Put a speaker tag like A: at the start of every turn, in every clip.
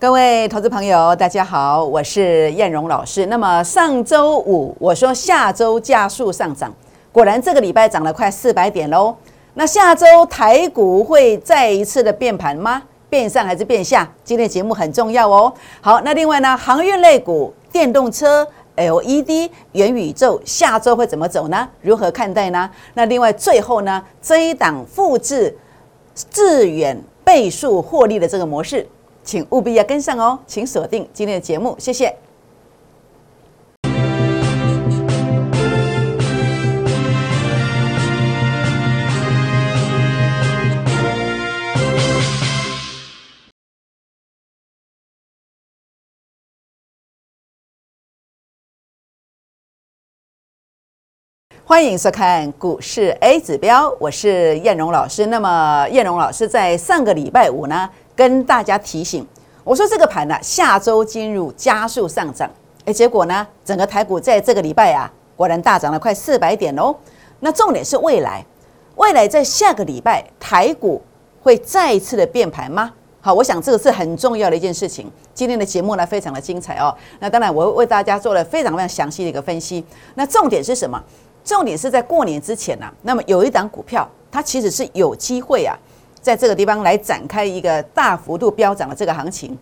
A: 各位投资朋友，大家好，我是燕荣老师。那么上周五我说下周加速上涨，果然这个礼拜涨了快四百点喽。那下周台股会再一次的变盘吗？变上还是变下？今天节目很重要哦。好，那另外呢，航运类股、电动车、LED、元宇宙，下周会怎么走呢？如何看待呢？那另外最后呢，这一档复制致远倍数获利的这个模式。请务必要跟上哦，请锁定今天的节目，谢谢。欢迎收看股市 A 指标，我是燕荣老师。那么燕荣老师在上个礼拜五呢？跟大家提醒，我说这个盘呢，下周进入加速上涨，哎，结果呢，整个台股在这个礼拜啊，果然大涨了快四百点哦。那重点是未来，未来在下个礼拜台股会再一次的变盘吗？好，我想这个是很重要的一件事情。今天的节目呢，非常的精彩哦。那当然，我为大家做了非常非常详细的一个分析。那重点是什么？重点是在过年之前呢，那么有一档股票，它其实是有机会啊。在这个地方来展开一个大幅度飙涨的这个行情，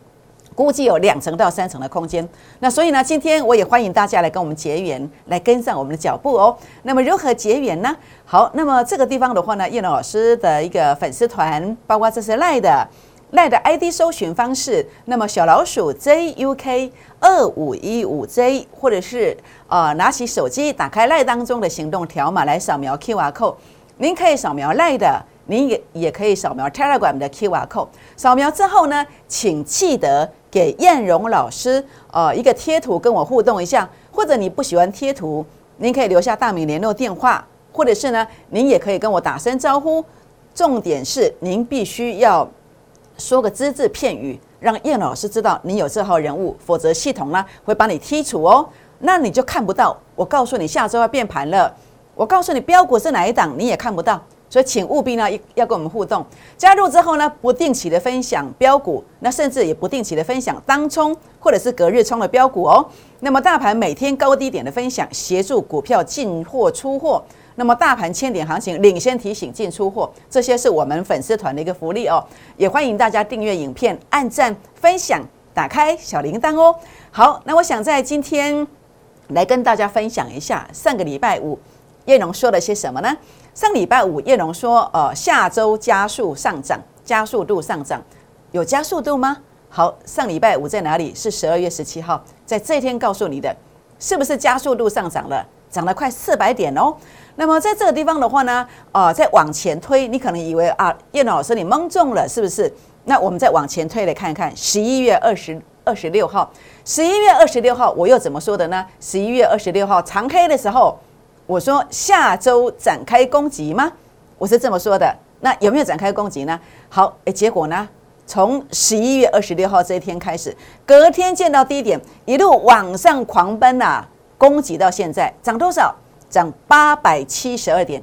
A: 估计有两成到三成的空间。那所以呢，今天我也欢迎大家来跟我们结缘，来跟上我们的脚步哦。那么如何结缘呢？好，那么这个地方的话呢，叶老师的一个粉丝团，包括这是赖的赖的 ID 搜寻方式，那么小老鼠 JUK 二五一五 J，或者是呃拿起手机打开赖当中的行动条码来扫描 QR code，您可以扫描赖的。您也也可以扫描 Telegram 的 QR code，扫描之后呢，请记得给燕荣老师呃一个贴图跟我互动一下，或者你不喜欢贴图，您可以留下大名联络电话，或者是呢，您也可以跟我打声招呼。重点是您必须要说个只字片语，让燕老师知道你有这号人物，否则系统呢会把你剔除哦，那你就看不到。我告诉你下周要变盘了，我告诉你标股是哪一档，你也看不到。所以，请务必呢，要跟我们互动。加入之后呢，不定期的分享标股，那甚至也不定期的分享当冲或者是隔日冲的标股哦。那么，大盘每天高低点的分享，协助股票进货出货。那么，大盘千点行情领先提醒进出货，这些是我们粉丝团的一个福利哦。也欢迎大家订阅影片、按赞、分享、打开小铃铛哦。好，那我想在今天来跟大家分享一下上个礼拜五叶龙说了些什么呢？上礼拜五，叶龙说：“呃，下周加速上涨，加速度上涨，有加速度吗？”好，上礼拜五在哪里？是十二月十七号，在这一天告诉你的，是不是加速度上涨了？涨了快四百点哦。那么在这个地方的话呢，呃，再往前推，你可能以为啊，叶龙老师你蒙中了，是不是？那我们再往前推来看看，十一月二十二十六号，十一月二十六号我又怎么说的呢？十一月二十六号长黑的时候。我说下周展开攻击吗？我是这么说的。那有没有展开攻击呢？好，诶，结果呢？从十一月二十六号这一天开始，隔天见到低点，一路往上狂奔呐，攻击到现在涨多少？涨八百七十二点，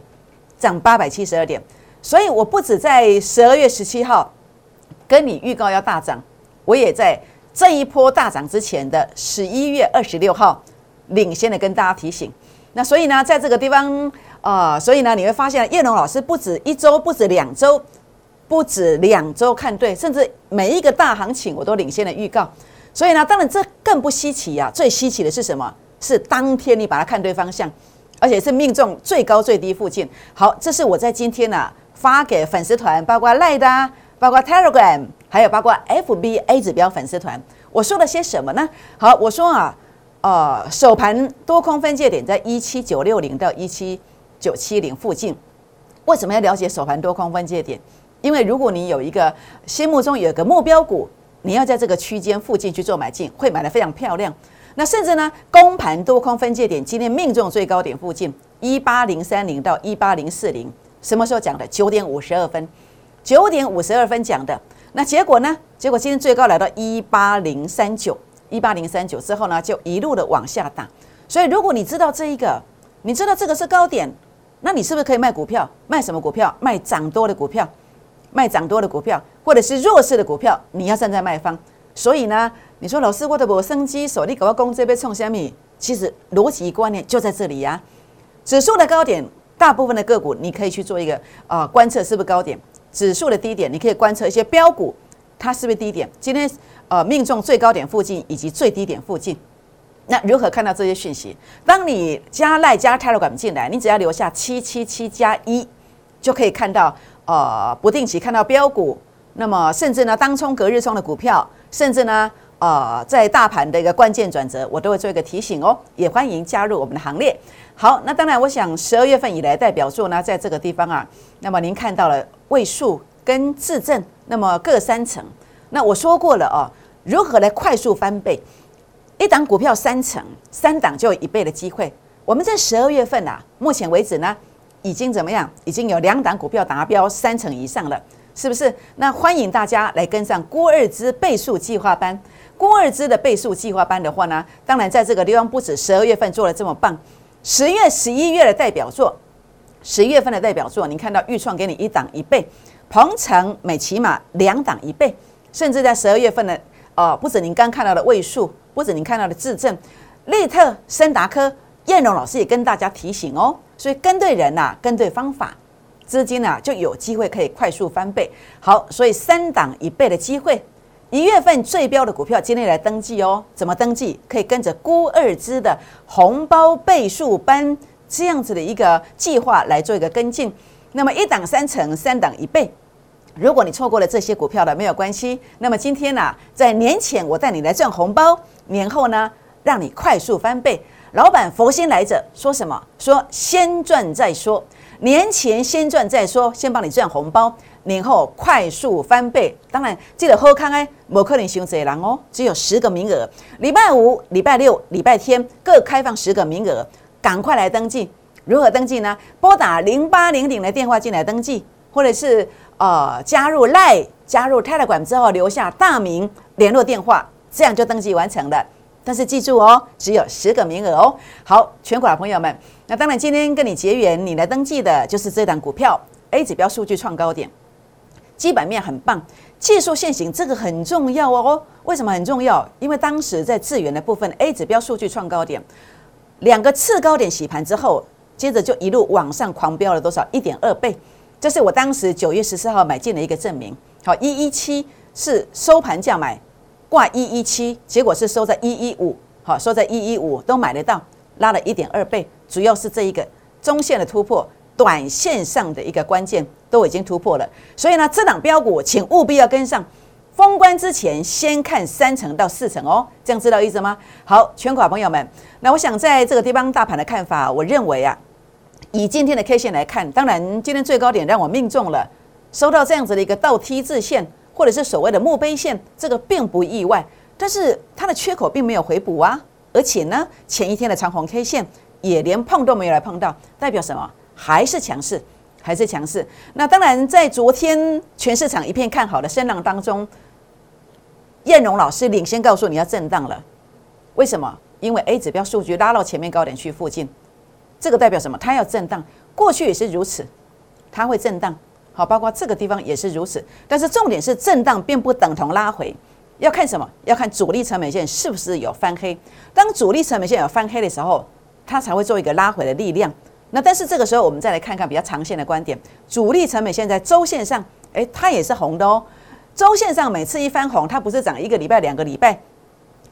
A: 涨八百七十二点。所以我不止在十二月十七号跟你预告要大涨，我也在这一波大涨之前的十一月二十六号领先的跟大家提醒。那所以呢，在这个地方啊，所以呢，你会发现叶龙老师不止一周，不止两周，不止两周看对，甚至每一个大行情我都领先的预告。所以呢，当然这更不稀奇呀。最稀奇的是什么？是当天你把它看对方向，而且是命中最高最低附近。好，这是我在今天呢发给粉丝团，包括赖的，包括 Telegram，还有包括 FBA 指标粉丝团，我说了些什么呢？好，我说啊。呃，首盘多空分界点在一七九六零到一七九七零附近。为什么要了解首盘多空分界点？因为如果你有一个心目中有一个目标股，你要在这个区间附近去做买进，会买的非常漂亮。那甚至呢，公盘多空分界点今天命中最高点附近一八零三零到一八零四零，什么时候讲的？九点五十二分，九点五十二分讲的。那结果呢？结果今天最高来到一八零三九。一八零三九之后呢，就一路的往下打。所以，如果你知道这一个，你知道这个是高点，那你是不是可以卖股票？卖什么股票？卖涨多的股票，卖涨多的股票，或者是弱势的股票，你要站在卖方。所以呢，你说老师我的无生机手，你给我攻这边冲虾米？其实逻辑观念就在这里呀。指数的高点，大部分的个股你可以去做一个啊观测是不是高点？指数的低点，你可以观测一些标股，它是不是低点？今天呃命中最高点附近以及最低点附近。那如何看到这些讯息？当你加赖加泰罗管进来，你只要留下七七七加一，就可以看到呃不定期看到标股，那么甚至呢当冲隔日冲的股票，甚至呢呃在大盘的一个关键转折，我都会做一个提醒哦，也欢迎加入我们的行列。好，那当然我想十二月份以来代表作呢，在这个地方啊，那么您看到了位数跟自证，那么各三成。那我说过了哦，如何来快速翻倍？一档股票三成，三档就有一倍的机会。我们在十二月份啊，目前为止呢，已经怎么样？已经有两档股票达标三成以上了，是不是？那欢迎大家来跟上郭二之倍数计划班。郭二之的倍数计划班的话呢，当然在这个地方不止十二月份做的这么棒，十月、十一月的代表作，十月份的代表作，你看到预创给你一档一倍，鹏程每起码两档一倍，甚至在十二月份的呃，不止您刚看到的位数。不止您看到的质证，利特、森达科，燕荣老师也跟大家提醒哦，所以跟对人呐，跟对方法，资金呐就有机会可以快速翻倍。好，所以三档一倍的机会，一月份最标的股票今天来登记哦。怎么登记？可以跟着孤二支的红包倍数班这样子的一个计划来做一个跟进。那么一档三成，三档一倍。如果你错过了这些股票的，没有关系。那么今天呢，在年前我带你来赚红包，年后呢，让你快速翻倍。老板佛心来者说什么？说先赚再说，年前先赚再说，先帮你赚红包，年后快速翻倍。当然记得喝康哎，摩克林熊贼狼哦，只有十个名额。礼拜五、礼拜六、礼拜天各开放十个名额，赶快来登记。如何登记呢？拨打零八零零的电话进来登记，或者是。呃，加入赖，加入 Telegram 之后留下大名、联络电话，这样就登记完成了。但是记住哦，只有十个名额哦。好，全国的朋友们，那当然今天跟你结缘，你来登记的就是这档股票 A 指标数据创高点，基本面很棒，技术线型这个很重要哦。为什么很重要？因为当时在资源的部分 A 指标数据创高点，两个次高点洗盘之后，接着就一路往上狂飙了多少？一点二倍。这是我当时九月十四号买进的一个证明。好，一一七是收盘价买，挂一一七，结果是收在一一五，好，收在一一五都买得到，拉了一点二倍。主要是这一个中线的突破，短线上的一个关键都已经突破了。所以呢，这档标股请务必要跟上。封关之前先看三成到四成哦，这样知道意思吗？好，全款朋友们，那我想在这个地方大盘的看法，我认为啊。以今天的 K 线来看，当然今天最高点让我命中了，收到这样子的一个倒 T 字线，或者是所谓的墓碑线，这个并不意外。但是它的缺口并没有回补啊，而且呢，前一天的长红 K 线也连碰都没有来碰到，代表什么？还是强势，还是强势。那当然，在昨天全市场一片看好的声浪当中，燕荣老师领先告诉你要震荡了。为什么？因为 A 指标数据拉到前面高点区附近。这个代表什么？它要震荡，过去也是如此，它会震荡。好，包括这个地方也是如此。但是重点是震荡并不等同拉回，要看什么？要看主力成本线是不是有翻黑。当主力成本线有翻黑的时候，它才会做一个拉回的力量。那但是这个时候，我们再来看看比较长线的观点，主力成本线在周线上，诶，它也是红的哦。周线上每次一翻红，它不是涨一个礼拜、两个礼拜。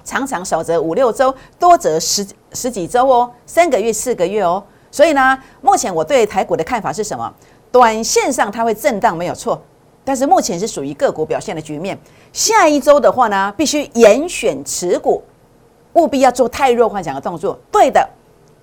A: 常常少则五六周，多则十十几周哦，三个月、四个月哦。所以呢，目前我对台股的看法是什么？短线上它会震荡没有错，但是目前是属于个股表现的局面。下一周的话呢，必须严选持股，务必要做太弱幻想的动作。对的，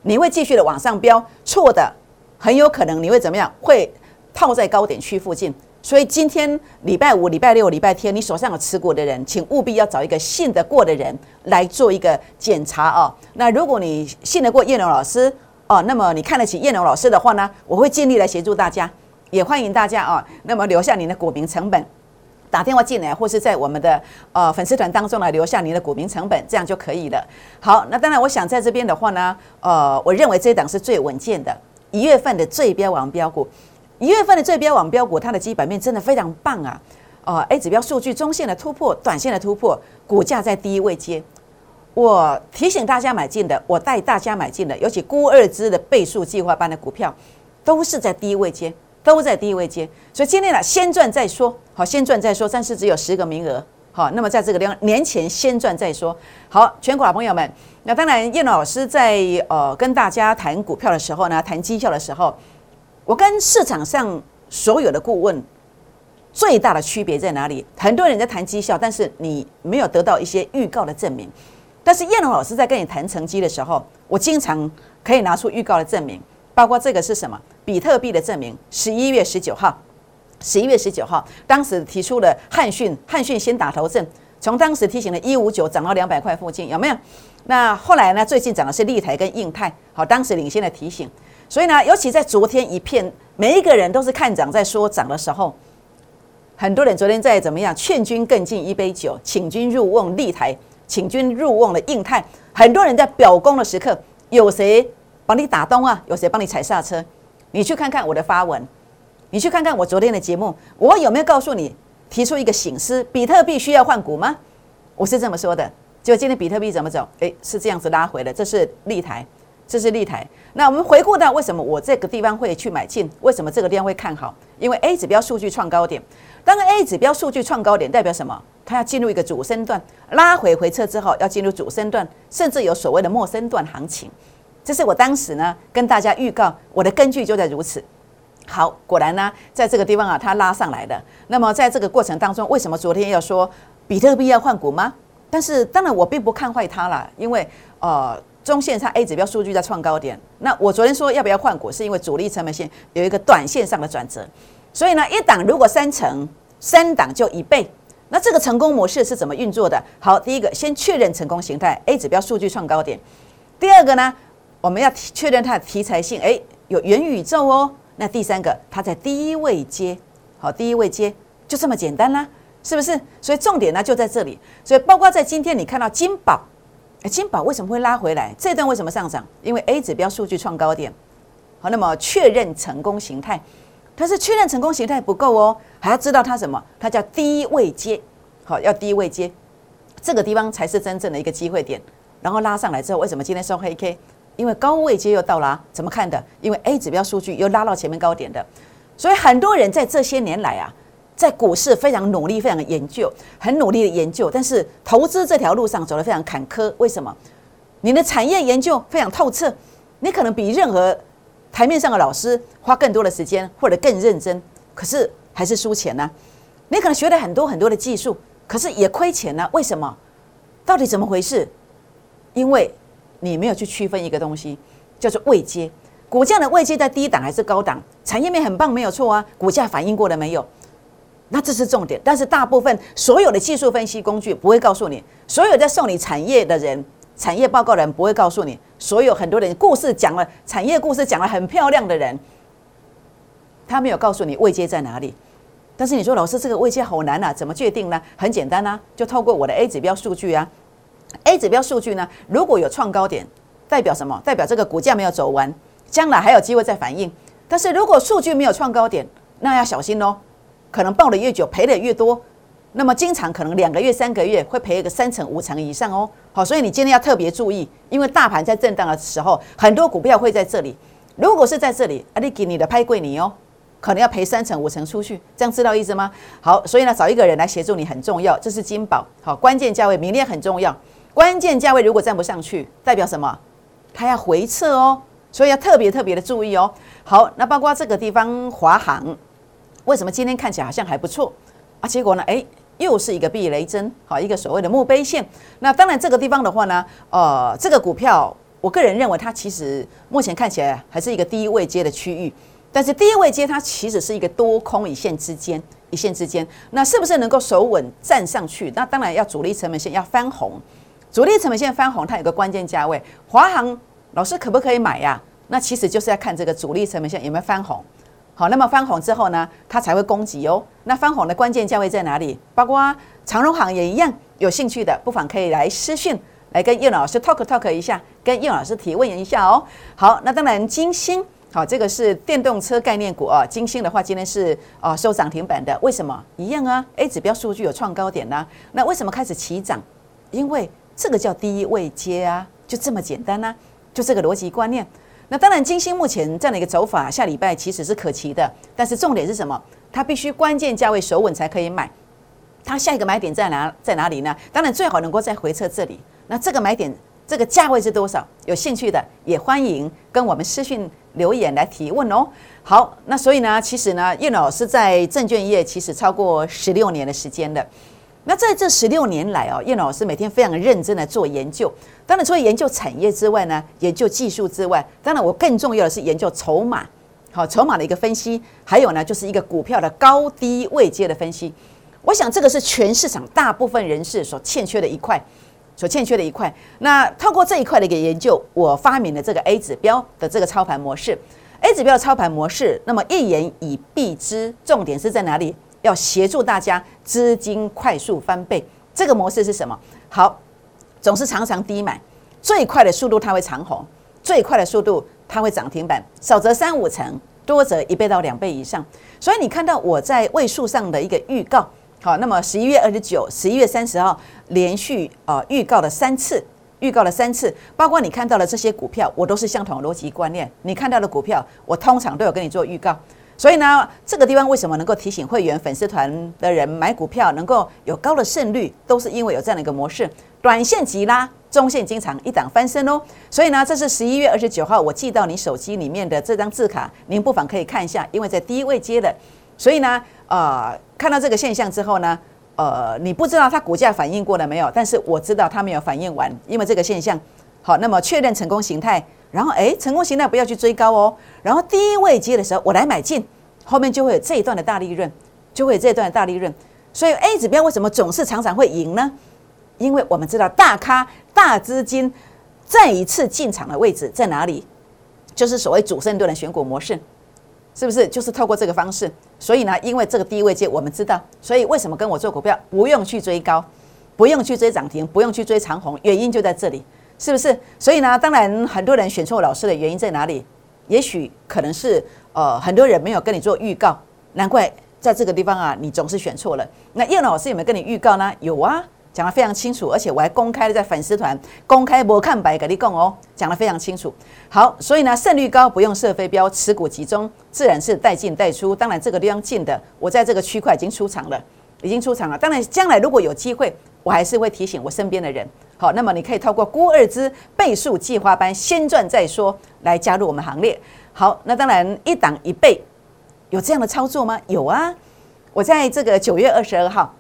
A: 你会继续的往上飙；错的，很有可能你会怎么样？会套在高点区附近。所以今天礼拜五、礼拜六、礼拜天，你手上有持股的人，请务必要找一个信得过的人来做一个检查哦。那如果你信得过叶龙老师哦，那么你看得起叶龙老师的话呢，我会尽力来协助大家，也欢迎大家啊，那么留下您的股民成本，打电话进来，或是在我们的呃粉丝团当中来留下您的股民成本，这样就可以了。好，那当然，我想在这边的话呢，呃，我认为这一档是最稳健的，一月份的最标王标股。一月份的最标网标股，它的基本面真的非常棒啊！呃 A 指标数据中线的突破、短线的突破，股价在低位接。我提醒大家买进的，我带大家买进的，尤其估二支的倍数计划班的股票，都是在低位接，都在低位接。所以今天呢，先赚再说，好，先赚再说，暂时只有十个名额，好，那么在这个地方，年前先赚再说。好，全国老朋友们，那当然叶老师在呃跟大家谈股票的时候呢，谈绩效的时候，我跟市场上所有的顾问最大的区别在哪里？很多人在谈绩效，但是你没有得到一些预告的证明。但是叶龙老师在跟你谈成绩的时候，我经常可以拿出预告的证明，包括这个是什么？比特币的证明。十一月十九号，十一月十九号，当时提出了汉讯，汉讯先打头阵，从当时提醒的一五九涨到两百块附近，有没有？那后来呢？最近涨的是立台跟印泰，好，当时领先的提醒。所以呢，尤其在昨天一片，每一个人都是看涨在说涨的时候，很多人昨天在怎么样？劝君更尽一杯酒，请君入瓮立台。请君入瓮的硬态，很多人在表功的时刻，有谁帮你打东啊？有谁帮你踩刹车？你去看看我的发文，你去看看我昨天的节目，我有没有告诉你提出一个醒思？比特币需要换股吗？我是这么说的。结果今天比特币怎么走？诶，是这样子拉回的。这是立台，这是立台。那我们回顾到为什么我这个地方会去买进？为什么这个地方会看好？因为 A 指标数据创高点。当然 A 指标数据创高点，代表什么？它要进入一个主升段，拉回回撤之后要进入主升段，甚至有所谓的末升段行情。这是我当时呢跟大家预告，我的根据就在如此。好，果然呢，在这个地方啊，它拉上来的。那么在这个过程当中，为什么昨天要说比特币要换股吗？但是当然我并不看坏它了，因为呃，中线上 A 指标数据在创高点。那我昨天说要不要换股，是因为主力成本线有一个短线上的转折。所以呢，一档如果三成，三档就一倍。那这个成功模式是怎么运作的？好，第一个先确认成功形态，A 指标数据创高点。第二个呢，我们要确认它的题材性，诶，有元宇宙哦。那第三个，它在低位接，好，低位接就这么简单啦，是不是？所以重点呢就在这里。所以包括在今天你看到金宝，金宝为什么会拉回来？这段为什么上涨？因为 A 指标数据创高点，好，那么确认成功形态。但是确认成功形态不够哦，还要知道它什么？它叫低位接，好，要低位接，这个地方才是真正的一个机会点。然后拉上来之后，为什么今天收黑 K？因为高位接又到了，怎么看的？因为 A 指标数据又拉到前面高点的，所以很多人在这些年来啊，在股市非常努力、非常的研究，很努力的研究，但是投资这条路上走得非常坎坷。为什么？你的产业研究非常透彻，你可能比任何。台面上的老师花更多的时间或者更认真，可是还是输钱呢。你可能学了很多很多的技术，可是也亏钱呢。为什么？到底怎么回事？因为你没有去区分一个东西，叫做位阶。股价的位阶在低档还是高档？产业面很棒，没有错啊。股价反应过了没有？那这是重点。但是大部分所有的技术分析工具不会告诉你，所有在送你产业的人。产业报告人不会告诉你，所有很多人故事讲了，产业故事讲了很漂亮的人，他没有告诉你位阶在哪里。但是你说老师这个位阶好难啊，怎么确定呢？很简单啊，就透过我的 A 指标数据啊。A 指标数据呢，如果有创高点，代表什么？代表这个股价没有走完，将来还有机会再反应。但是如果数据没有创高点，那要小心哦，可能抱的越久赔的越多。那么经常可能两个月、三个月会赔一个三成、五成以上哦。好，所以你今天要特别注意，因为大盘在震荡的时候，很多股票会在这里。如果是在这里，阿你给你的拍贵你哦，可能要赔三成、五成出去，这样知道意思吗？好，所以呢，找一个人来协助你很重要，这是金宝。好，关键价位明天很重要。关键价位如果站不上去，代表什么？它要回撤哦，所以要特别特别的注意哦。好，那包括这个地方华航，为什么今天看起来好像还不错啊？结果呢？哎。又是一个避雷针，好，一个所谓的墓碑线。那当然，这个地方的话呢，呃，这个股票，我个人认为它其实目前看起来还是一个低位阶的区域。但是低位阶它其实是一个多空一线之间，一线之间，那是不是能够守稳站上去？那当然要主力成本线要翻红，主力成本线翻红，它有个关键价位。华航老师可不可以买呀？那其实就是要看这个主力成本线有没有翻红。好，那么翻红之后呢，它才会攻击哦。那翻红的关键价位在哪里？包括长荣行也一样，有兴趣的不妨可以来私讯，来跟叶老师 talk talk 一下，跟叶老师提问一下哦。好，那当然金星好，这个是电动车概念股啊，金星的话今天是啊收涨停板的，为什么？一样啊，A 指标数据有创高点呢，那为什么开始起涨？因为这个叫低位接啊，就这么简单呢，就这个逻辑观念。那当然，金星目前这样的一个走法，下礼拜其实是可期的，但是重点是什么？它必须关键价位守稳才可以买。它下一个买点在哪？在哪里呢？当然最好能够在回撤这里。那这个买点，这个价位是多少？有兴趣的也欢迎跟我们私讯。留言来提问哦。好，那所以呢，其实呢，叶老师在证券业其实超过十六年的时间了。那在这十六年来哦，叶老师每天非常认真的做研究。当然，除了研究产业之外呢，研究技术之外，当然我更重要的是研究筹码。好，筹码的一个分析，还有呢，就是一个股票的高低位阶的分析。我想这个是全市场大部分人士所欠缺的一块。所欠缺的一块，那透过这一块的一个研究，我发明了这个 A 指标的这个操盘模式。A 指标的操盘模式，那么一言以蔽之，重点是在哪里？要协助大家资金快速翻倍。这个模式是什么？好，总是常常低买，最快的速度它会长红，最快的速度它会涨停板，少则三五成，多则一倍到两倍以上。所以你看到我在位数上的一个预告。好，那么十一月二十九、十一月三十号连续啊预告了三次，预告了三次，包括你看到的这些股票，我都是相同的逻辑观念。你看到的股票，我通常都有跟你做预告。所以呢，这个地方为什么能够提醒会员粉丝团的人买股票能够有高的胜率，都是因为有这样的一个模式：短线急拉，中线经常一档翻身哦。所以呢，这是十一月二十九号我寄到你手机里面的这张字卡，您不妨可以看一下，因为在低位接的，所以呢。呃，看到这个现象之后呢，呃，你不知道它股价反应过了没有？但是我知道它没有反应完，因为这个现象。好，那么确认成功形态，然后哎，成功形态不要去追高哦，然后低位接的时候我来买进，后面就会有这一段的大利润，就会有这一段的大利润。所以 A 指标为什么总是常常会赢呢？因为我们知道大咖、大资金再一次进场的位置在哪里，就是所谓主升段的选股模式。是不是就是透过这个方式？所以呢，因为这个低位接我们知道，所以为什么跟我做股票不用去追高，不用去追涨停，不用去追长红，原因就在这里，是不是？所以呢，当然很多人选错老师的原因在哪里？也许可能是呃很多人没有跟你做预告，难怪在这个地方啊，你总是选错了。那叶老师有没有跟你预告呢？有啊。讲得非常清楚，而且我还公开的在粉丝团公开播看白给你供哦，讲得非常清楚。好，所以呢，胜率高不用设飞镖，持股集中，自然是带进带出。当然，这个地方进的，我在这个区块已经出场了，已经出场了。当然，将来如果有机会，我还是会提醒我身边的人。好，那么你可以透过郭二之倍数计划班先赚再说来加入我们行列。好，那当然一档一倍，有这样的操作吗？有啊，我在这个九月二十二号。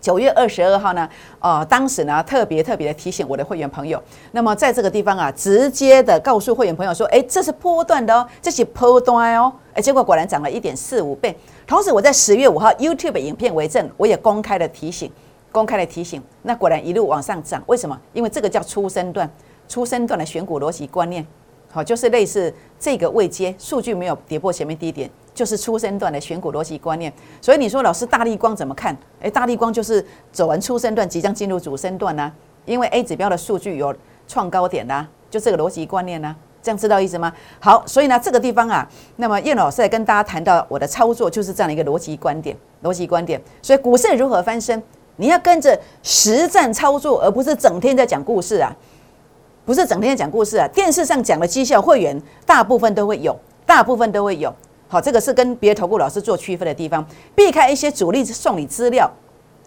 A: 九月二十二号呢，呃，当时呢特别特别的提醒我的会员朋友，那么在这个地方啊，直接的告诉会员朋友说，哎，这是波段的哦，这是波段哦，哎，结果果然涨了一点四五倍。同时我在十月五号 YouTube 影片为证，我也公开的提醒，公开的提醒，那果然一路往上涨。为什么？因为这个叫初升段，初升段的选股逻辑观念，好，就是类似这个位阶，数据没有跌破前面低点。就是出生段的选股逻辑观念，所以你说老师大力光怎么看？诶，大力光就是走完出生段，即将进入主升段呢。因为 A 指标的数据有创高点啦，就这个逻辑观念呢，这样知道意思吗？好，所以呢这个地方啊，那么叶老师在跟大家谈到我的操作就是这样的一个逻辑观点，逻辑观点。所以股市如何翻身，你要跟着实战操作，而不是整天在讲故事啊，不是整天讲故事啊。电视上讲的绩效会员，大部分都会有，大部分都会有。好，这个是跟别的投顾老师做区分的地方，避开一些主力送你资料，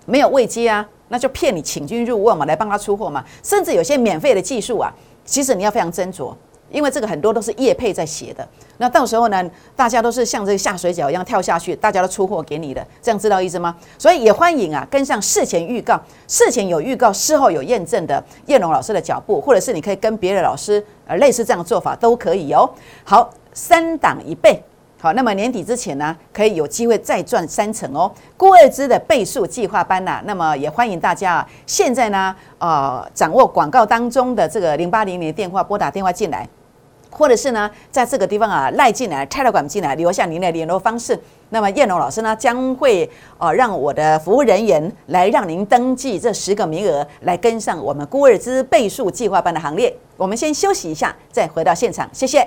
A: 没有未接啊，那就骗你请君入瓮嘛，来帮他出货嘛，甚至有些免费的技术啊，其实你要非常斟酌，因为这个很多都是业配在写的，那到时候呢，大家都是像这个下水饺一样跳下去，大家都出货给你的，这样知道意思吗？所以也欢迎啊，跟上事前预告，事前有预告，事后有验证的叶龙老师的脚步，或者是你可以跟别的老师呃类似这样的做法都可以哦。好，三档一倍。好，那么年底之前呢，可以有机会再赚三成哦。郭二芝的倍数计划班呐，那么也欢迎大家啊，现在呢，呃，掌握广告当中的这个零八零零电话，拨打电话进来，或者是呢，在这个地方啊，赖进来，拆了管进来，留下您的联络方式。那么叶龙老师呢，将会呃让我的服务人员来让您登记这十个名额，来跟上我们郭二芝倍数计划班的行列。我们先休息一下，再回到现场，谢谢。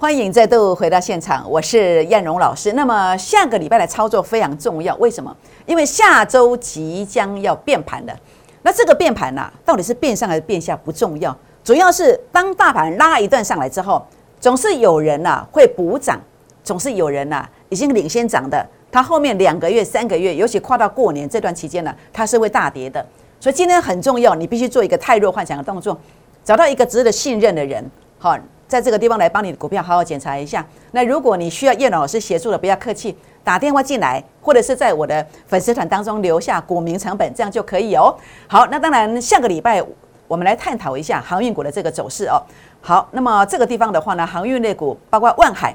A: 欢迎再度回到现场，我是燕荣老师。那么下个礼拜的操作非常重要，为什么？因为下周即将要变盘了。那这个变盘呢，到底是变上还是变下不重要，主要是当大盘拉一段上来之后，总是有人呐会补涨，总是有人呐已经领先涨的，它后面两个月、三个月，尤其跨到过年这段期间呢，它是会大跌的。所以今天很重要，你必须做一个太弱幻想的动作，找到一个值得信任的人，好。在这个地方来帮你的股票好好检查一下。那如果你需要叶老师协助的，不要客气，打电话进来，或者是在我的粉丝团当中留下股民成本，这样就可以哦。好，那当然下个礼拜我们来探讨一下航运股的这个走势哦。好，那么这个地方的话呢，航运类股包括万海，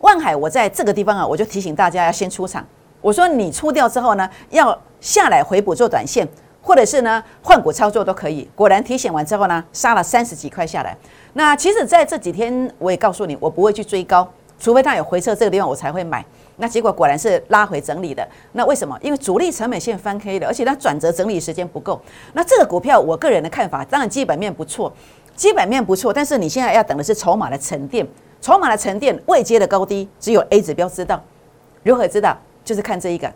A: 万海我在这个地方啊，我就提醒大家要先出场。我说你出掉之后呢，要下来回补做短线，或者是呢换股操作都可以。果然提醒完之后呢，杀了三十几块下来。那其实，在这几天，我也告诉你，我不会去追高，除非它有回撤这个地方，我才会买。那结果果然是拉回整理的。那为什么？因为主力成本线翻黑了，而且它转折整理时间不够。那这个股票，我个人的看法，当然基本面不错，基本面不错。但是你现在要等的是筹码的沉淀，筹码的沉淀未接的高低，只有 A 指标知道。如何知道？就是看这一个，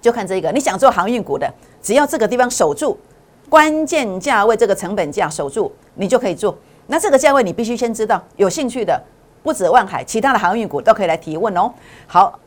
A: 就看这一个。你想做航运股的，只要这个地方守住关键价位，这个成本价守住，你就可以做。那这个价位你必须先知道，有兴趣的不止万海，其他的航运股都可以来提问哦。好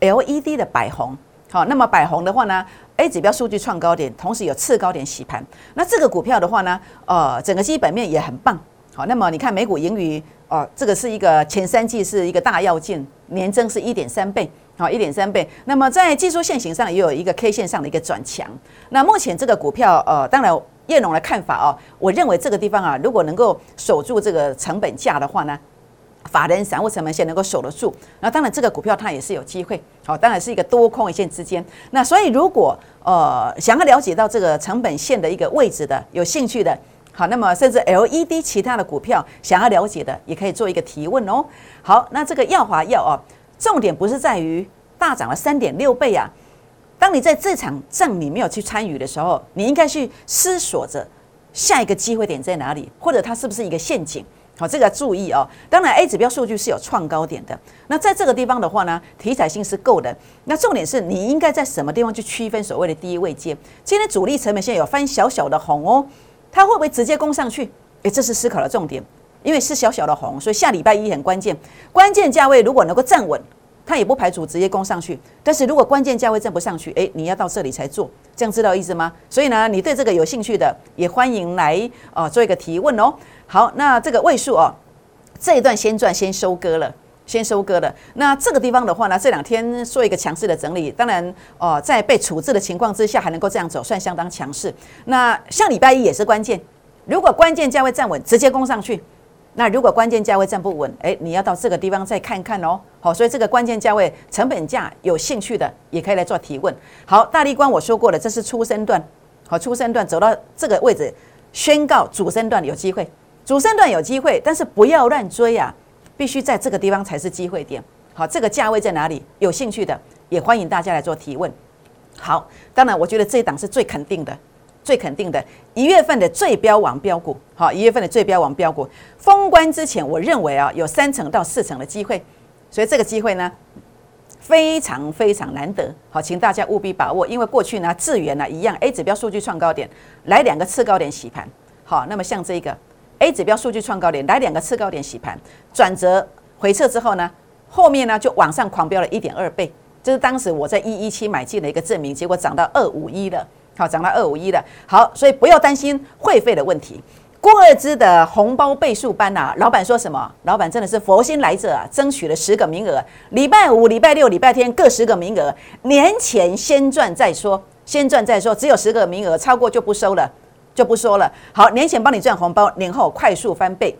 A: ，LED 的百红，好，那么百红的话呢，A 指标数据创高点，同时有次高点洗盘。那这个股票的话呢，呃，整个基本面也很棒。好，那么你看美股盈余，哦，这个是一个前三季是一个大要件，年增是一点三倍，好，一点三倍。那么在技术线型上也有一个 K 线上的一个转强。那目前这个股票，呃，当然。叶龙的看法哦，我认为这个地方啊，如果能够守住这个成本价的话呢，法人散户成本线能够守得住，那当然这个股票它也是有机会，好，当然是一个多空一线之间。那所以如果呃想要了解到这个成本线的一个位置的，有兴趣的，好，那么甚至 LED 其他的股票想要了解的，也可以做一个提问哦。好，那这个耀华药哦，重点不是在于大涨了三点六倍啊。当你在这场仗你没有去参与的时候，你应该去思索着下一个机会点在哪里，或者它是不是一个陷阱？好，这个要注意哦。当然，A 指标数据是有创高点的。那在这个地方的话呢，题材性是够的。那重点是你应该在什么地方去区分所谓的低位阶？今天主力成本线有翻小小的红哦，它会不会直接攻上去？诶，这是思考的重点，因为是小小的红，所以下礼拜一很关键，关键价位如果能够站稳。它也不排除直接攻上去，但是如果关键价位站不上去，诶，你要到这里才做，这样知道意思吗？所以呢，你对这个有兴趣的，也欢迎来啊做一个提问哦。好，那这个位数哦，这一段先赚先收割了，先收割了。那这个地方的话呢，这两天做一个强势的整理，当然哦，在被处置的情况之下还能够这样走，算相当强势。那像礼拜一也是关键，如果关键价位站稳，直接攻上去。那如果关键价位站不稳，哎，你要到这个地方再看看哦。好，所以这个关键价位成本价有兴趣的也可以来做提问。好，大力光我说过了，这是初升段，好，初升段走到这个位置，宣告主升段有机会，主升段有机会，但是不要乱追啊，必须在这个地方才是机会点。好，这个价位在哪里？有兴趣的也欢迎大家来做提问。好，当然我觉得这一档是最肯定的。最肯定的一月份的最标王标股，好，一月份的最标王标股封关之前，我认为啊有三成到四成的机会，所以这个机会呢非常非常难得，好，请大家务必把握，因为过去呢智源呢一样，A 指标数据创高点来两个次高点洗盘，好，那么像这个 A 指标数据创高点来两个次高点洗盘，转折回撤之后呢，后面呢就往上狂飙了一点二倍，这是当时我在一一七买进的一个证明，结果涨到二五一了。好，涨到二五一了。好，所以不要担心会费的问题。郭二芝的红包倍数班呐，老板说什么？老板真的是佛心来者啊，争取了十个名额。礼拜五、礼拜六、礼拜天各十个名额，年前先赚再说，先赚再说，只有十个名额，超过就不收了，就不说了。好，年前帮你赚红包，年后快速翻倍。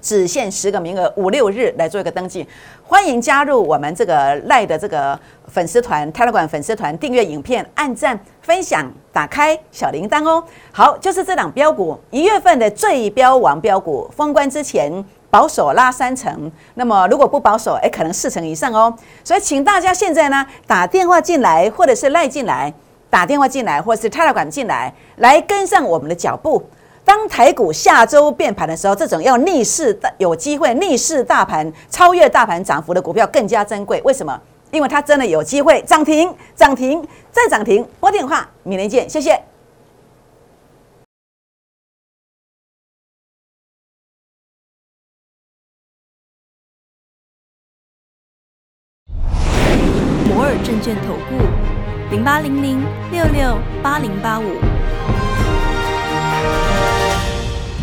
A: 只限十个名额，五六日来做一个登记，欢迎加入我们这个赖的这个粉丝团、泰勒馆粉丝团，订阅影片、按赞、分享、打开小铃铛哦。好，就是这档标股，一月份的最标王标股，封关之前保守拉三成，那么如果不保守，哎，可能四成以上哦。所以，请大家现在呢打电话进来，或者是赖进来，打电话进来，或是泰勒馆进来，来跟上我们的脚步。当台股下周变盘的时候，这种要逆势大有机会逆势大盘超越大盘涨幅的股票更加珍贵。为什么？因为它真的有机会涨停、涨停再涨停。拨电话，明天见，谢谢。
B: 摩尔证券投顾零八零零六六八零八五。